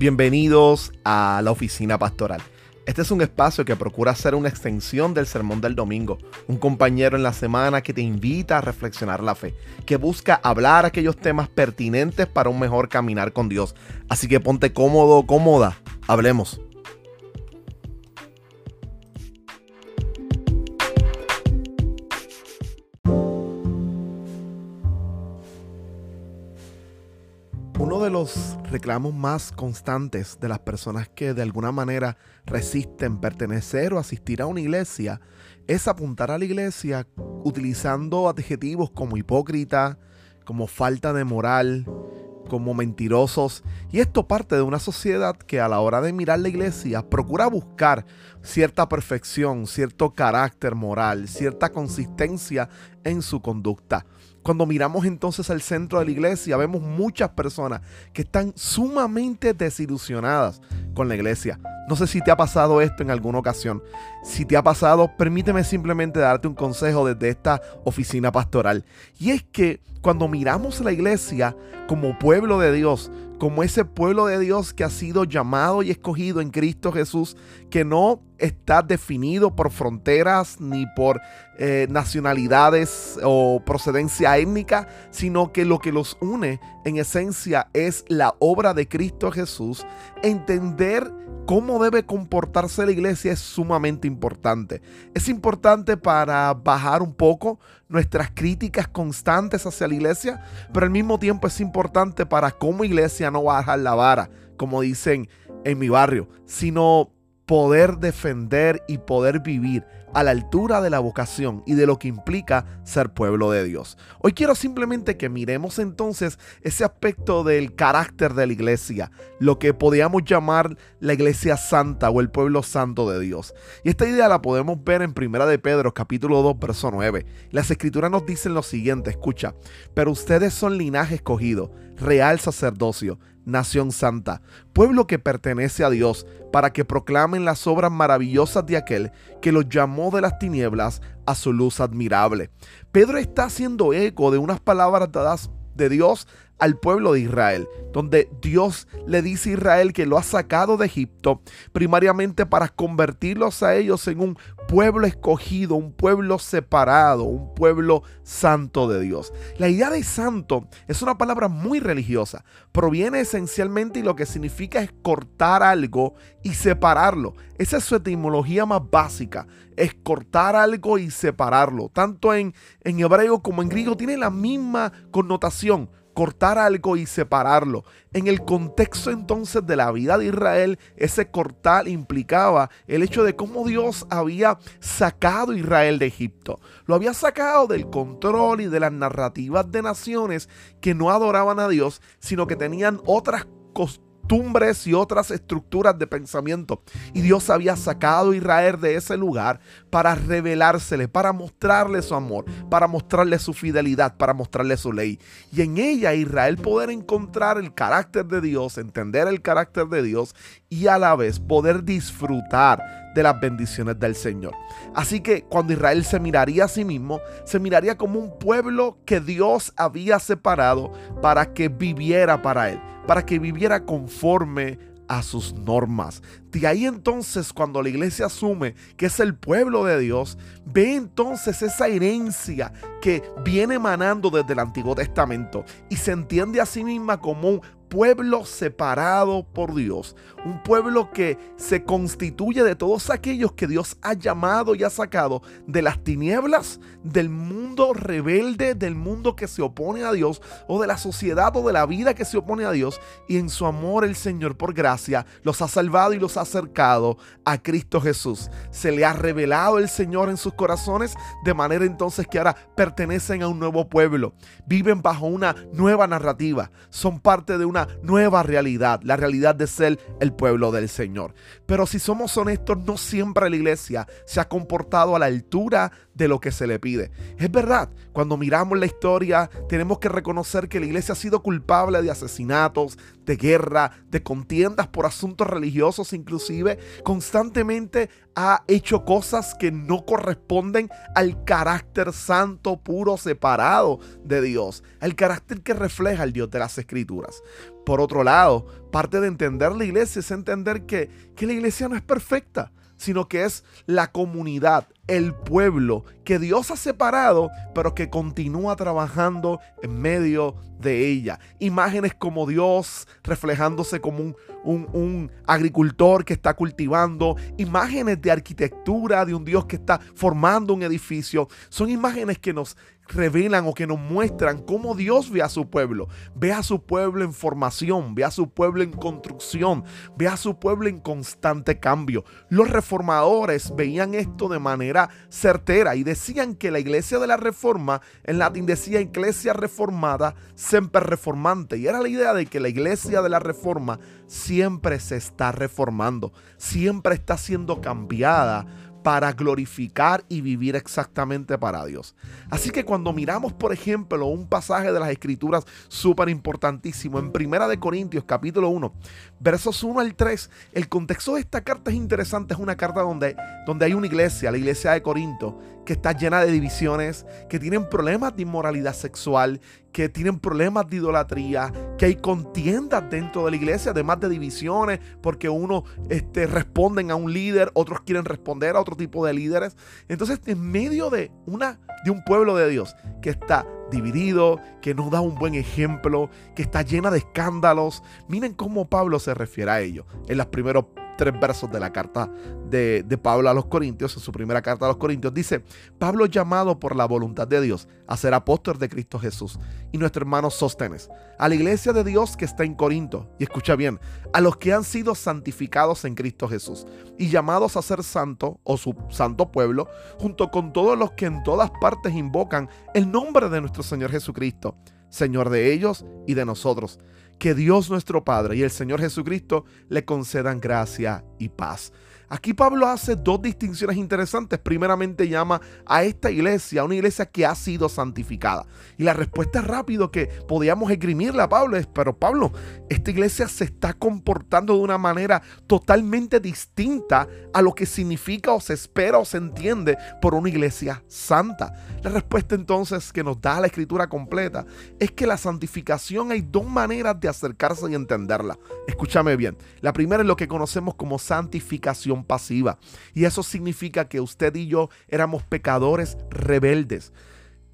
Bienvenidos a la oficina pastoral. Este es un espacio que procura ser una extensión del sermón del domingo, un compañero en la semana que te invita a reflexionar la fe, que busca hablar aquellos temas pertinentes para un mejor caminar con Dios. Así que ponte cómodo, cómoda, hablemos. Los reclamos más constantes de las personas que de alguna manera resisten pertenecer o asistir a una iglesia es apuntar a la iglesia utilizando adjetivos como hipócrita, como falta de moral, como mentirosos. Y esto parte de una sociedad que a la hora de mirar la iglesia procura buscar cierta perfección, cierto carácter moral, cierta consistencia en su conducta. Cuando miramos entonces al centro de la iglesia, vemos muchas personas que están sumamente desilusionadas con la iglesia. No sé si te ha pasado esto en alguna ocasión. Si te ha pasado, permíteme simplemente darte un consejo desde esta oficina pastoral. Y es que cuando miramos la iglesia como pueblo de Dios, como ese pueblo de Dios que ha sido llamado y escogido en Cristo Jesús, que no está definido por fronteras ni por eh, nacionalidades o procedencia étnica, sino que lo que los une en esencia es la obra de Cristo Jesús. Entender cómo debe comportarse la iglesia es sumamente importante. Es importante para bajar un poco nuestras críticas constantes hacia la iglesia, pero al mismo tiempo es importante para como iglesia no bajar la vara, como dicen en mi barrio, sino poder defender y poder vivir a la altura de la vocación y de lo que implica ser pueblo de Dios. Hoy quiero simplemente que miremos entonces ese aspecto del carácter de la iglesia, lo que podríamos llamar la iglesia santa o el pueblo santo de Dios. Y esta idea la podemos ver en Primera de Pedro capítulo 2 verso 9. Las escrituras nos dicen lo siguiente, escucha, pero ustedes son linaje escogido, real sacerdocio, nación santa, pueblo que pertenece a Dios, para que proclamen las obras maravillosas de aquel que los llamó de las tinieblas a su luz admirable. Pedro está haciendo eco de unas palabras dadas de Dios al pueblo de Israel, donde Dios le dice a Israel que lo ha sacado de Egipto primariamente para convertirlos a ellos en un pueblo escogido, un pueblo separado, un pueblo santo de Dios. La idea de santo es una palabra muy religiosa, proviene esencialmente y lo que significa es cortar algo y separarlo. Esa es su etimología más básica, es cortar algo y separarlo. Tanto en, en hebreo como en griego tiene la misma connotación cortar algo y separarlo. En el contexto entonces de la vida de Israel, ese cortar implicaba el hecho de cómo Dios había sacado a Israel de Egipto. Lo había sacado del control y de las narrativas de naciones que no adoraban a Dios, sino que tenían otras costumbres y otras estructuras de pensamiento. Y Dios había sacado a Israel de ese lugar para revelársele, para mostrarle su amor, para mostrarle su fidelidad, para mostrarle su ley. Y en ella Israel poder encontrar el carácter de Dios, entender el carácter de Dios y a la vez poder disfrutar de las bendiciones del Señor. Así que cuando Israel se miraría a sí mismo, se miraría como un pueblo que Dios había separado para que viviera para él para que viviera conforme a sus normas. De ahí entonces cuando la iglesia asume que es el pueblo de Dios, ve entonces esa herencia que viene emanando desde el Antiguo Testamento y se entiende a sí misma como un pueblo separado por Dios, un pueblo que se constituye de todos aquellos que Dios ha llamado y ha sacado de las tinieblas, del mundo rebelde, del mundo que se opone a Dios, o de la sociedad o de la vida que se opone a Dios, y en su amor el Señor por gracia los ha salvado y los ha acercado a Cristo Jesús. Se le ha revelado el Señor en sus corazones, de manera entonces que ahora pertenecen a un nuevo pueblo, viven bajo una nueva narrativa, son parte de una nueva realidad, la realidad de ser el pueblo del Señor. Pero si somos honestos, no siempre la iglesia se ha comportado a la altura de lo que se le pide. Es verdad, cuando miramos la historia tenemos que reconocer que la iglesia ha sido culpable de asesinatos, de guerra, de contiendas por asuntos religiosos inclusive. Constantemente ha hecho cosas que no corresponden al carácter santo, puro, separado de Dios, al carácter que refleja el Dios de las Escrituras. Por otro lado, parte de entender la iglesia es entender que, que la iglesia no es perfecta sino que es la comunidad, el pueblo que Dios ha separado, pero que continúa trabajando en medio de ella. Imágenes como Dios reflejándose como un, un, agricultor que está cultivando, imágenes de arquitectura de un Dios que está formando un edificio. Son imágenes que nos revelan o que nos muestran cómo Dios ve a su pueblo. Ve a su pueblo en formación, ve a su pueblo en construcción, ve a su pueblo en constante cambio. Los reformadores veían esto de manera certera y decían que la iglesia de la reforma, en latín decía iglesia reformada, siempre reformante. Y era la idea de que la iglesia de la reforma siempre se está reformando, siempre está siendo cambiada para glorificar y vivir exactamente para Dios. Así que cuando miramos, por ejemplo, un pasaje de las escrituras súper importantísimo en Primera de Corintios capítulo 1, versos 1 al 3, el contexto de esta carta es interesante, es una carta donde, donde hay una iglesia, la iglesia de Corinto, que está llena de divisiones, que tienen problemas de inmoralidad sexual, que tienen problemas de idolatría, que hay contiendas dentro de la iglesia, además de divisiones, porque unos este, responden a un líder, otros quieren responder a otro tipo de líderes. Entonces, en medio de, una, de un pueblo de Dios que está dividido, que no da un buen ejemplo, que está llena de escándalos, miren cómo Pablo se refiere a ello en los primeros tres versos de la carta de, Pablo a los Corintios, en su primera carta a los Corintios, dice, Pablo llamado por la voluntad de Dios a ser apóstol de Cristo Jesús y nuestro hermano Sóstenes, a la iglesia de Dios que está en Corinto, y escucha bien, a los que han sido santificados en Cristo Jesús y llamados a ser santo o su santo pueblo, junto con todos los que en todas partes invocan el nombre de nuestro Señor Jesucristo, Señor de ellos y de nosotros que Dios nuestro Padre y el Señor Jesucristo le concedan gracia y paz. Aquí Pablo hace dos distinciones interesantes. Primeramente llama a esta iglesia, una iglesia que ha sido santificada. Y la respuesta es rápido que podíamos esgrimirla a Pablo es, pero Pablo, esta iglesia se está comportando de una manera totalmente distinta a lo que significa o se espera o se entiende por una iglesia santa. La respuesta entonces que nos da la escritura completa es que la santificación hay dos maneras de acercarse y entenderla. Escúchame bien. La primera es lo que conocemos como santificación Y eso significa que usted y yo éramos pecadores rebeldes.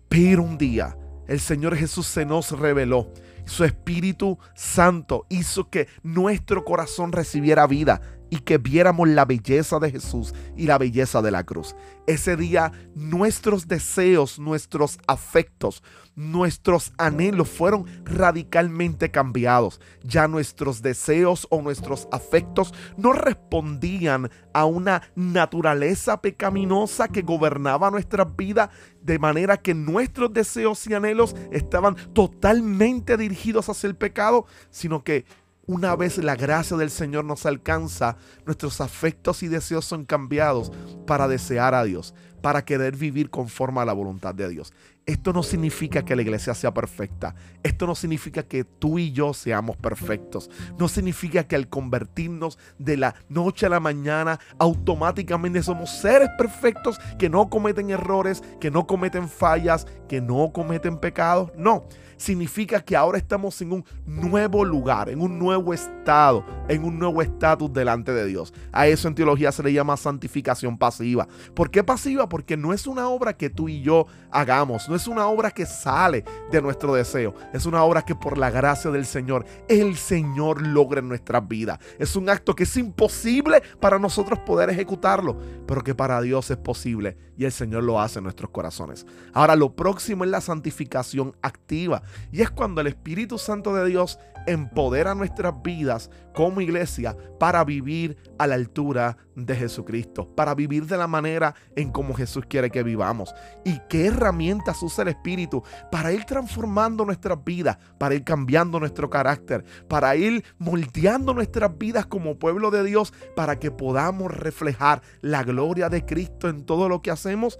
Pero un día el Señor Jesús se nos reveló. Su Espíritu Santo hizo que nuestro corazón recibiera vida y que viéramos la belleza de Jesús y la belleza de la cruz. Ese día nuestros deseos, nuestros afectos, nuestros anhelos fueron radicalmente cambiados. Ya nuestros deseos o nuestros afectos no respondían a una naturaleza pecaminosa que gobernaba nuestra vida de manera que nuestros deseos y anhelos estaban totalmente dirigidos hacia el pecado, sino que una vez la gracia del Señor nos alcanza, nuestros afectos y deseos son cambiados para desear a Dios, para querer vivir conforme a la voluntad de Dios. Esto no significa que la iglesia sea perfecta. Esto no significa que tú y yo seamos perfectos. No significa que al convertirnos de la noche a la mañana automáticamente somos seres perfectos que no cometen errores, que no cometen fallas, que no cometen pecados. No significa que ahora estamos en un nuevo lugar, en un nuevo estado, en un nuevo estatus delante de Dios. A eso en teología se le llama santificación pasiva. ¿Por qué pasiva? Porque no es una obra que tú y yo hagamos, es una obra que sale de nuestro deseo, es una obra que por la gracia del Señor, el Señor logra en nuestras vidas. Es un acto que es imposible para nosotros poder ejecutarlo, pero que para Dios es posible y el Señor lo hace en nuestros corazones. Ahora lo próximo es la santificación activa. Y es cuando el Espíritu Santo de Dios empodera nuestras vidas como iglesia para vivir a la altura de Jesucristo, para vivir de la manera en como Jesús quiere que vivamos. Y qué herramientas usa el Espíritu para ir transformando nuestras vidas, para ir cambiando nuestro carácter, para ir moldeando nuestras vidas como pueblo de Dios, para que podamos reflejar la gloria de Cristo en todo lo que hacemos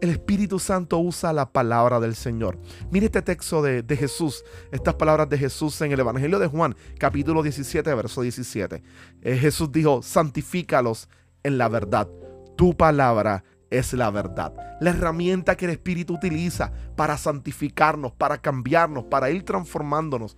el Espíritu Santo usa la palabra del Señor. Mire este texto de, Jesús, estas palabras de Jesús en el Evangelio de Juan, capítulo 17, verso 17. Eh, Jesús dijo, santifícalos en la verdad. Tu palabra es la verdad. La herramienta que el Espíritu utiliza para santificarnos, para cambiarnos, para ir transformándonos,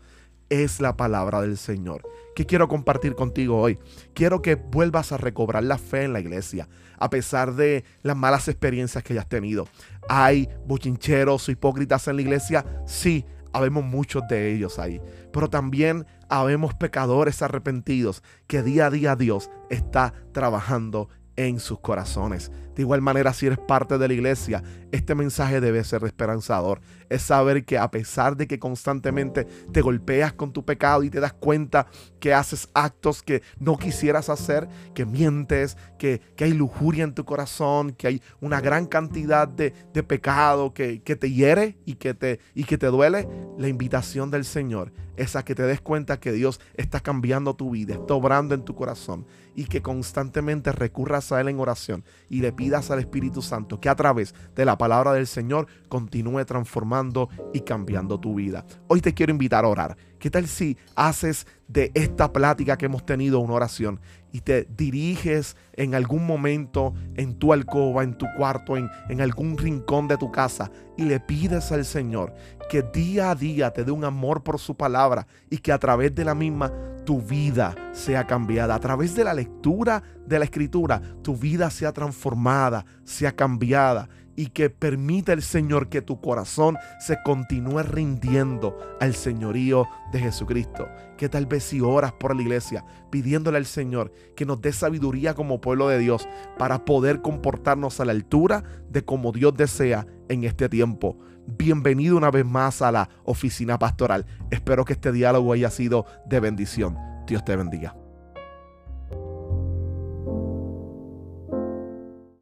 es la palabra del Señor. ¿Qué quiero compartir contigo hoy? Quiero que vuelvas a recobrar la fe en la iglesia, a pesar de las malas experiencias que hayas tenido. ¿Hay bochincheros o hipócritas en la iglesia? Sí, habemos muchos de ellos ahí. Pero también habemos pecadores arrepentidos que día a día Dios está trabajando en sus corazones. De igual manera, si eres parte de la iglesia, este mensaje debe ser esperanzador. Es saber que a pesar de que constantemente te golpeas con tu pecado y te das cuenta que haces actos que no quisieras hacer, que mientes, que, hay lujuria en tu corazón, que hay una gran cantidad de, pecado que, que, te hiere y que te, y que te duele, la invitación del Señor es a que te des cuenta que Dios está cambiando tu vida, está obrando en tu corazón y que constantemente recurras a Él en oración y le pidas al Espíritu Santo que a través de la palabra del Señor continúe transformando y cambiando tu vida. Hoy te quiero invitar a orar. ¿Qué tal si haces de esta plática que hemos tenido una oración y te diriges en algún momento en tu alcoba, en tu cuarto, en, en algún rincón de tu casa y le pides al Señor que día a día te dé un amor por su palabra y que a través de la misma tu vida sea cambiada. A través de la lectura de la escritura, tu vida sea transformada, sea cambiada y que permita el Señor que tu corazón se continúe rindiendo al señorío de Jesucristo. Que tal vez si oras por la iglesia pidiéndole al Señor que nos dé sabiduría como pueblo de Dios para poder comportarnos a la altura de como Dios desea en este tiempo. Bienvenido una vez más a la oficina pastoral. Espero que este diálogo haya sido de bendición. Dios te bendiga.